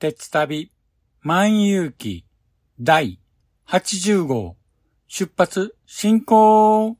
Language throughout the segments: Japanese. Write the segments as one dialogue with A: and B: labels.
A: 鉄旅万有記第80号出発進行。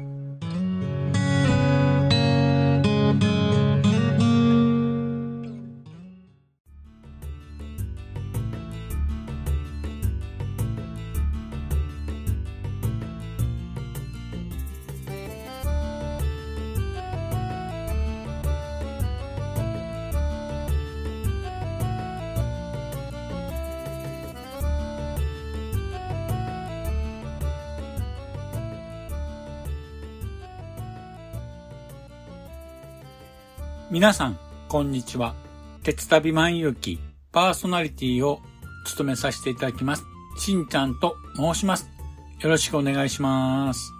A: 皆さん、こんにちは。鉄旅万有記パーソナリティを務めさせていただきます。しんちゃんと申します。よろしくお願いします。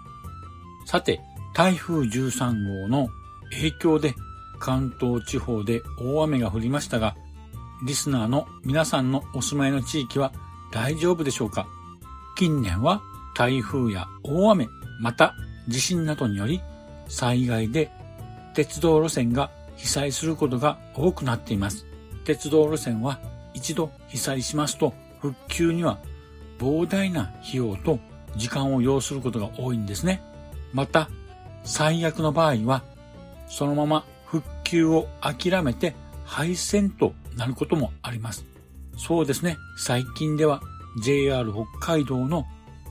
A: さて、台風13号の影響で関東地方で大雨が降りましたが、リスナーの皆さんのお住まいの地域は大丈夫でしょうか？近年は台風や大雨、また地震などにより災害で鉄道路線が被災することが多くなっています。鉄道路線は一度被災しますと復旧には膨大な費用と時間を要することが多いんですね。また、最悪の場合はそのまま復旧を諦めて廃線となることもあります。そうですね。最近では JR 北海道の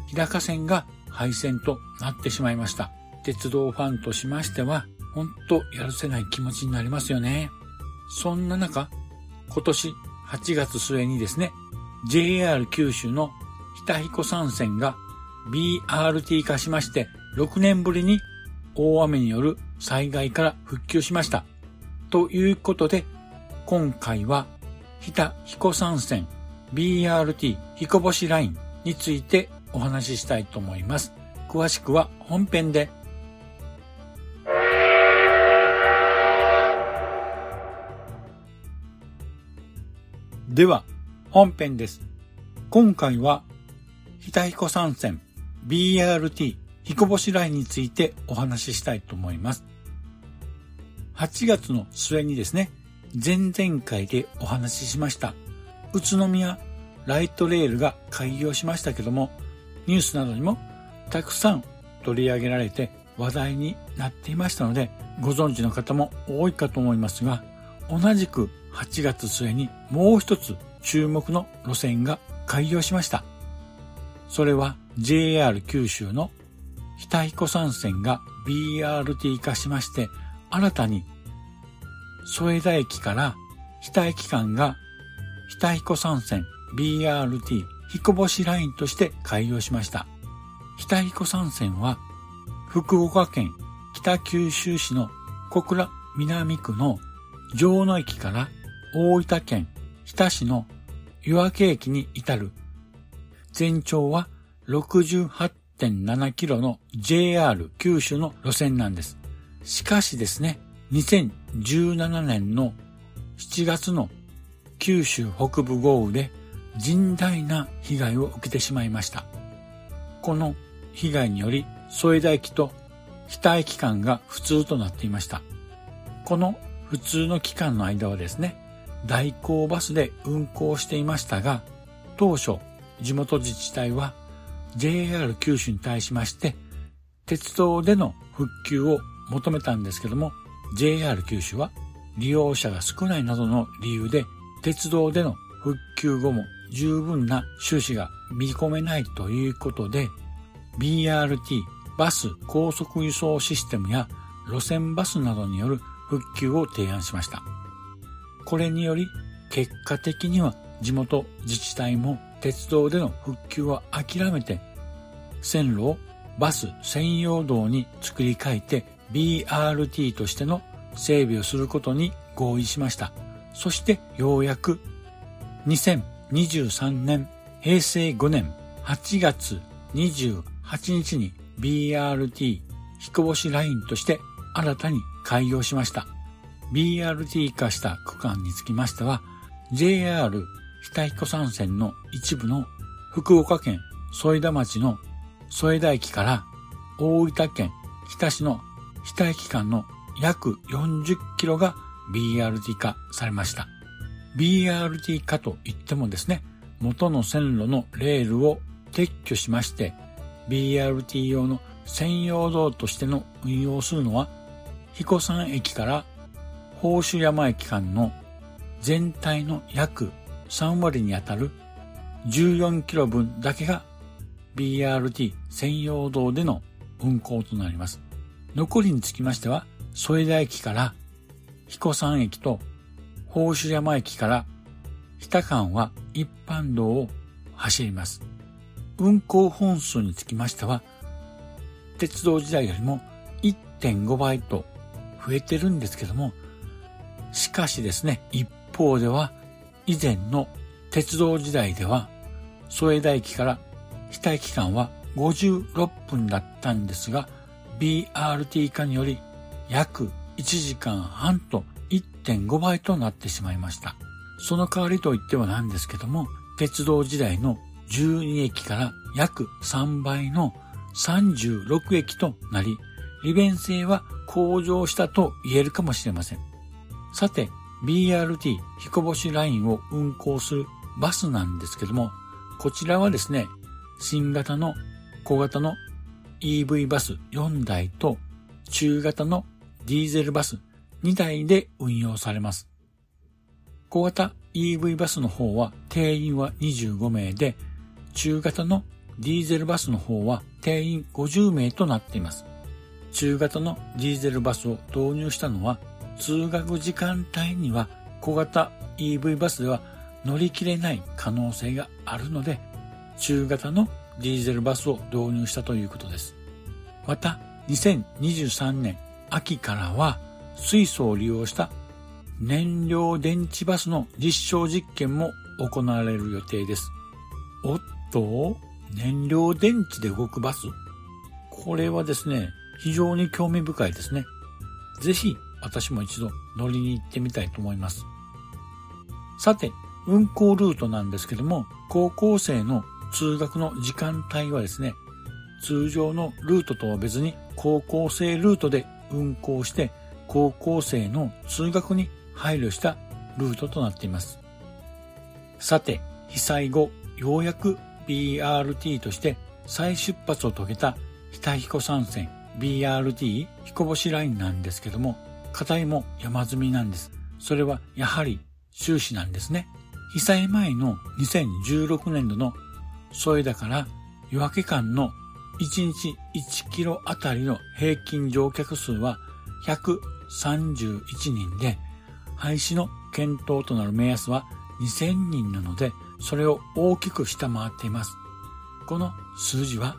A: 日高線が廃線となってしまいました。鉄道ファンとしましては、ほんとやるせない気持ちになりますよね。そんな中、今年8月末にですね、JR 九州の日田彦山線が BRT 化しまして、6年ぶりに大雨による災害から復旧しました。ということで、今回は日田彦山線 BRT 彦星ラインについてお話ししたいと思います。詳しくは本編ででは、本編です。今回は、日田彦山線 BRT 彦星ラインについてお話ししたいと思います。8月の末にですね、前々回でお話ししました、宇都宮ライトレールが開業しましたけども、ニュースなどにもたくさん取り上げられて話題になっていましたので、ご存知の方も多いかと思いますが、同じく8月末にもう一つ注目の路線が開業しました。それは JR 九州の日田彦山線が BRT 化しまして、新たに添田駅から日田駅間が日田彦山線 BRT 彦星ラインとして開業しました。日田彦山線は福岡県北九州市の小倉南区の城野駅から大分県日田市の岩木駅に至る全長は68.7キロの JR 九州の路線なんです。しかしですね、2017年の7月の九州北部豪雨で甚大な被害を受けてしまいました。この被害により添田駅と日田駅間が普通となっていました。この普通の期間の間はですね、代行バスで運行していましたが、当初地元自治体は JR 九州に対しまして鉄道での復旧を求めたんですけども JR 九州は利用者が少ないなどの理由で鉄道での復旧後も十分な収支が見込めないということで BRT バス高速輸送システムや路線バスなどによる復旧を提案しました。これにより結果的には地元自治体も鉄道での復旧を諦めて線路をバス専用道に作り変えて BRT としての整備をすることに合意しました。そしてようやく2023年平成5年8月28日に BRT 彦星ラインとして新たに開業しました。BRT 化した区間につきましては JR 日田彦山線の一部の福岡県添田町の添田駅から大分県日田市の日田駅間の約40キロが BRT 化されました。BRT 化といってもですね、元の線路のレールを撤去しまして、BRT 用の専用道としての運用するのは、彦山駅から宝珠山駅間の全体の約3割にあたる14キロ分だけが BRT 専用道での運行となります。残りにつきましては、添田駅から彦山駅と宝珠山駅から日田間は一般道を走ります。運行本数につきましては、鉄道時代よりも1.5倍と増えてるんですけども、しかしですね、一方では以前の鉄道時代では、添田駅から日田駅間は56分だったんですが、BRT 化により約1時間半と1.5倍となってしまいました。その代わりといってはなんですけども、鉄道時代の12駅から約3倍の36駅となり、利便性は向上したと言えるかもしれません。さて、BRT 彦星ラインを運行するバスなんですけども、こちらはですね、新型の小型の EV バス4台と中型のディーゼルバス2台で運用されます。小型 EV バスの方は定員は25名で、中型のディーゼルバスの方は定員50名となっています。中型のディーゼルバスを導入したのは通学時間帯には小型 EV バスでは乗り切れない可能性があるので、中型のディーゼルバスを導入したということです。また、2023年秋からは水素を利用した燃料電池バスの実証実験も行われる予定です。おっと、燃料電池で動くバスこれはですね、非常に興味深いですね。ぜひ私も一度乗りに行ってみたいと思います。さて、運行ルートなんですけども、高校生の通学の時間帯はですね、通常のルートとは別に高校生ルートで運行して、高校生の通学に配慮したルートとなっています。さて、被災後、ようやく BRT として再出発を遂げた日田彦山線 BRT 彦星ラインなんですけども、課題も山積みなんです。それはやはり収支なんですね。被災前の2016年度の添田から夜明け間の1日1キロあたりの平均乗客数は131人で、廃止の検討となる目安は2000人なので、それを大きく下回っています。この数字は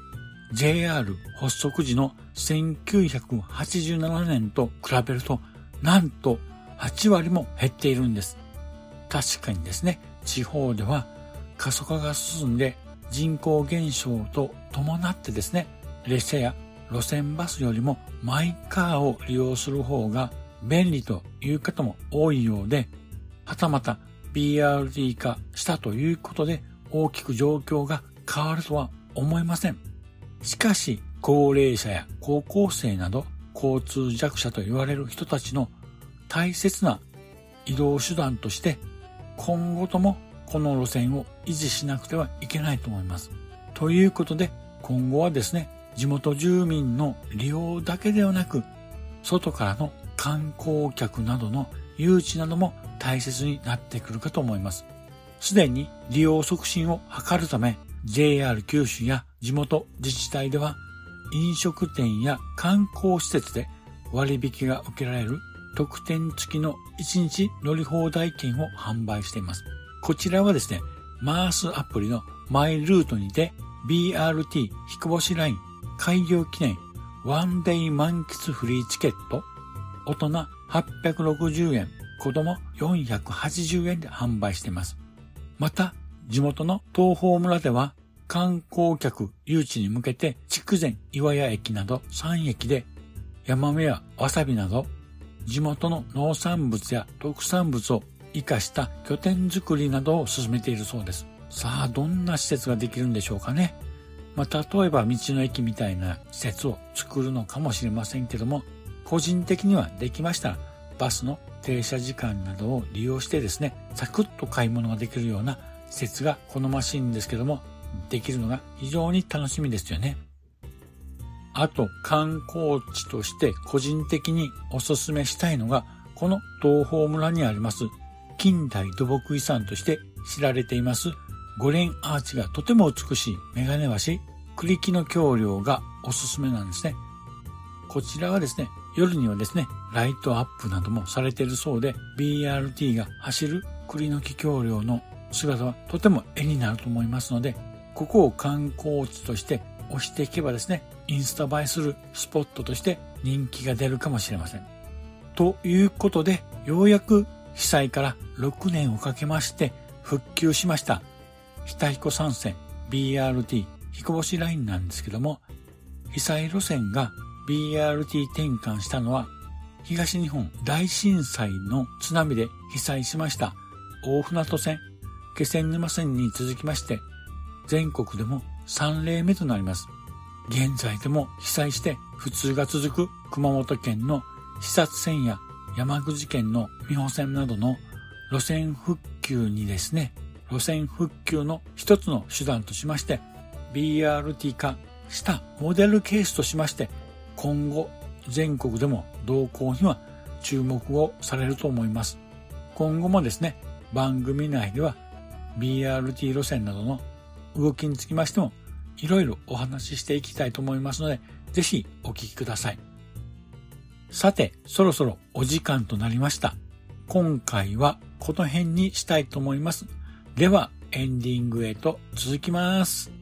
A: JR 発足時の1987年と比べると、なんと8割も減っているんです。確かにですね、地方では過疎化が進んで人口減少と伴ってですね、列車や路線バスよりもマイカーを利用する方が便利という方も多いようで、はたまた BRT 化したということで大きく状況が変わるとは思えません。しかし、高齢者や高校生など交通弱者と言われる人たちの大切な移動手段として今後ともこの路線を維持しなくてはいけないと思います。ということで今後はですね、地元住民の利用だけではなく外からの観光客などの誘致なども大切になってくるかと思います。すでに利用促進を図るため JR 九州や地元自治体では飲食店や観光施設で割引が受けられる特典付きの1日乗り放題券を販売しています。こちらはですね、マースアプリのマイルートにて BRT 彦星ライン開業記念ワンデイ満喫フリーチケット大人860円子供480円で販売しています。また、地元の東方村では観光客誘致に向けて筑前岩屋駅など3駅でヤマメやわさびなど地元の農産物や特産物を活かした拠点づくりなどを進めているそうです。さあ、どんな施設ができるんでしょうかね。まあ、例えば道の駅みたいな施設を作るのかもしれませんけども、個人的にはできましたら、バスの停車時間などを利用してですね、サクッと買い物ができるような施設が好ましいんですけども、できるのが非常に楽しみですよね。あと観光地として個人的におすすめしたいのが、この東方村にあります近代土木遺産として知られています五連アーチがとても美しいメガネ橋、栗木の橋梁がおすすめなんですね。こちらはですね、夜にはですね、ライトアップなどもされているそうで、BRT が走る栗の木橋梁の姿はとても絵になると思いますので、ここを観光地として押していけばですね、インスタ映えするスポットとして人気が出るかもしれません。ということで、ようやく被災から6年をかけまして復旧しました。北彦山線 BRT 彦星ラインなんですけども、被災路線が BRT 転換したのは東日本大震災の津波で被災しました大船渡線、気仙沼線に続きまして全国でも3例目となります。現在でも被災して普通が続く熊本県の視察線や山口県の美保線などの路線復旧にですね、路線復旧の一つの手段としまして、BRT 化したモデルケースとしまして、今後全国でも動向には注目をされると思います。今後もですね、番組内では BRT 路線などの動きにつきましても、いろいろお話ししていきたいと思いますので、ぜひお聞きください。さて、そろそろお時間となりました。今回はこの辺にしたいと思います。では、エンディングへと続きます。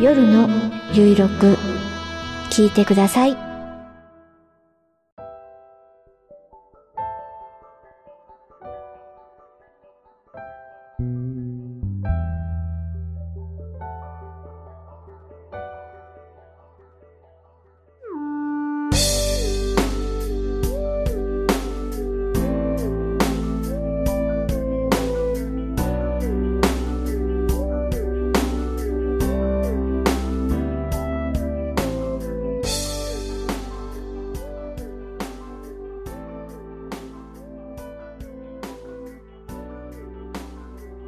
B: 夜のゆいろく聞いてください。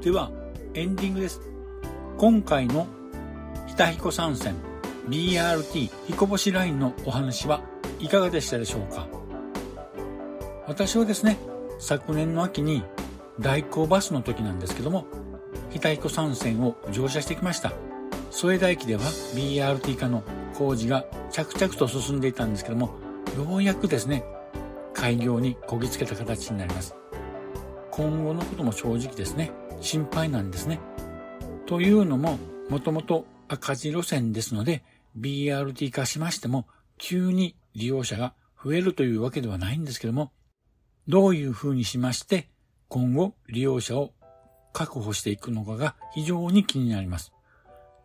A: では、エンディングです。今回の、ひたひこ参戦 BRT 彦星ラインのお話はいかがでしたでしょうか？私はですね、昨年の秋に代行バスの時なんですけども、ひたひこ参戦を乗車してきました。添田駅では BRT 化の工事が着々と進んでいたんですけども、ようやくですね、開業にこぎつけた形になります。今後のことも正直ですね、心配なんですね。というのも、もともと赤字路線ですので、BRT 化しましても、急に利用者が増えるというわけではないんですけども、どういうふうにしまして、今後利用者を確保していくのかが非常に気になります。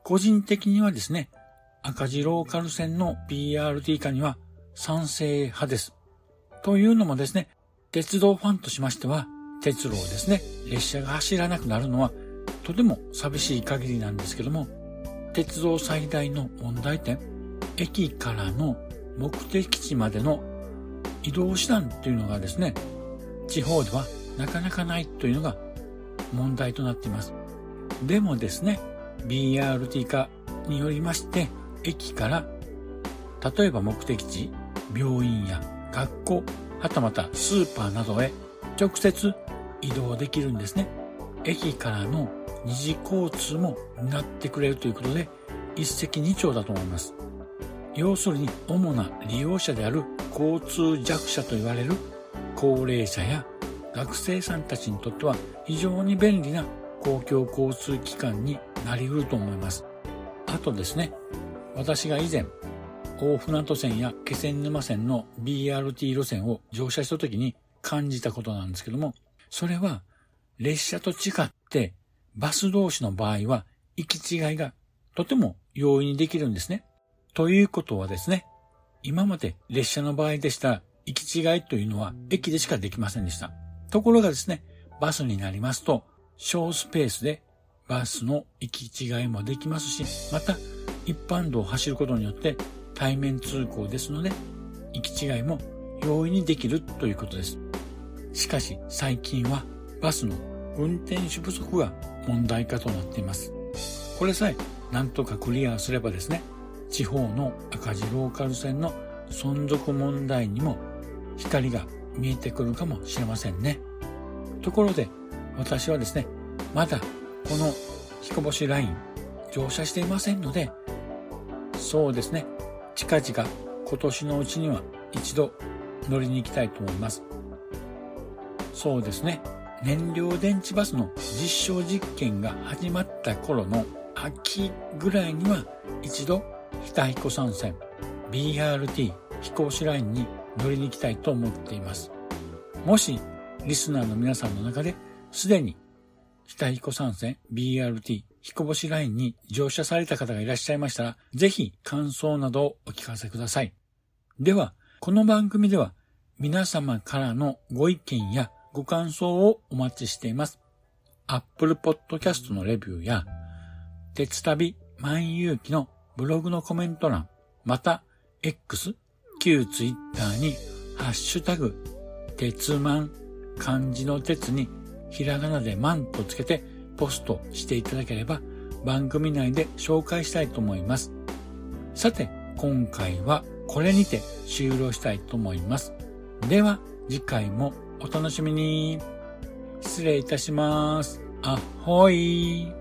A: 個人的にはですね、赤字ローカル線の BRT 化には賛成派です。というのもですね、鉄道ファンとしましては、鉄路をですね、列車が走らなくなるのはとても寂しい限りなんですけども、鉄道最大の問題点、駅からの目的地までの移動手段というのがですね、地方ではなかなかないというのが問題となっています。でもですね、BRT 化によりまして、駅から、例えば目的地、病院や学校、はたまたスーパーなどへ直接移動できるんですね。駅からの二次交通もなってくれるということで、一石二鳥だと思います。要するに、主な利用者である交通弱者と言われる高齢者や学生さんたちにとっては非常に便利な公共交通機関になり得ると思います。あとですね、私が以前、大船渡線や気仙沼線の BRT 路線を乗車した時に感じたことなんですけども、それは列車と違ってバス同士の場合は行き違いがとても容易にできるんですね。ということはですね、今まで列車の場合でした行き違いというのは駅でしかできませんでした。ところがですね、バスになりますと、小スペースでバスの行き違いもできますし、また一般道を走ることによって対面通行ですので、行き違いも容易にできるということです。しかし最近はバスの運転手不足が問題化となっています。これさえなんとかクリアすればですね、地方の赤字ローカル線の存続問題にも光が見えてくるかもしれませんね。ところで私はですね、まだこの彦星ライン乗車していませんので、そうですね、近々今年のうちには一度乗りに行きたいと思います。そうですね、燃料電池バスの実証実験が始まった頃の秋ぐらいには一度日田彦山線 BRT 飛行士ラインに乗りに行きたいと思っています。もしリスナーの皆さんの中ですでに日田彦山線 BRT 彦星ラインに乗車された方がいらっしゃいましたら、ぜひ感想などをお聞かせください。では、この番組では皆様からのご意見やご感想をお待ちしています。Apple Podcast のレビューや、鉄旅万有機のブログのコメント欄、また X、旧 Twitter にハッシュタグ、鉄マン、漢字の鉄にひらがなでマンとつけてポストしていただければ番組内で紹介したいと思います。さて、今回はこれにて終了したいと思います。では、次回もお楽しみに。失礼いたします。あほい。